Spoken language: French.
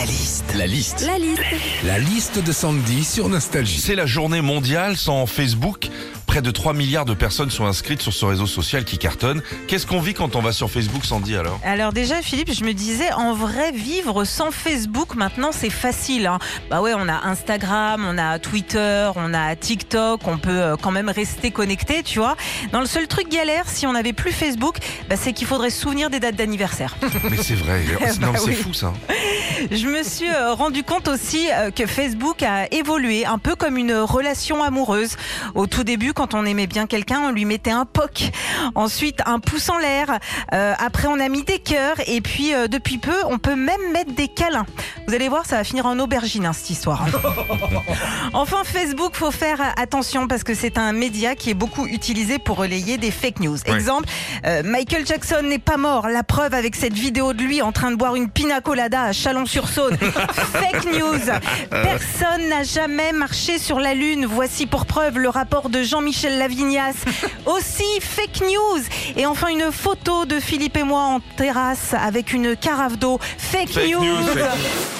La liste. La liste. La liste. La liste de Sandy sur Nostalgie. C'est la journée mondiale sans Facebook. Près de 3 milliards de personnes sont inscrites sur ce réseau social qui cartonne. Qu'est-ce qu'on vit quand on va sur Facebook, Sandy, alors? Alors déjà, Philippe, je me disais, en vrai, vivre sans Facebook, maintenant, c'est facile. hein. Bah ouais, on a Instagram, on a Twitter, on a TikTok, on peut euh, quand même rester connecté, tu vois. Dans le seul truc galère, si on n'avait plus Facebook, bah, c'est qu'il faudrait se souvenir des dates d'anniversaire. Mais c'est vrai. non, Bah c'est oui. fou, ça. Je me suis euh, rendu compte aussi euh, que Facebook a évolué un peu comme une relation amoureuse. Au tout début, quand on aimait bien quelqu'un, on lui mettait un poc, ensuite un pouce en l'air, euh, après on a mis des cœurs et puis euh, depuis peu, on peut même mettre des câlins. Vous allez voir, ça va finir en aubergine hein, cette histoire. hein. enfin, Facebook, faut faire attention parce que c'est un média qui est beaucoup utilisé pour relayer des fake news. Ouais. Exemple, euh, Michael Jackson n'est pas mort. La preuve avec cette vidéo de lui en train de boire une pina colada à Chalon-sur-Saône. Fake news. Personne n'a jamais marché sur la Lune. Voici pour preuve le rapport de Jean-Michel Lavignas. Aussi fake news. Et enfin une photo de Philippe et moi en terrasse avec une carafe d'eau. Fake, Fake news, fake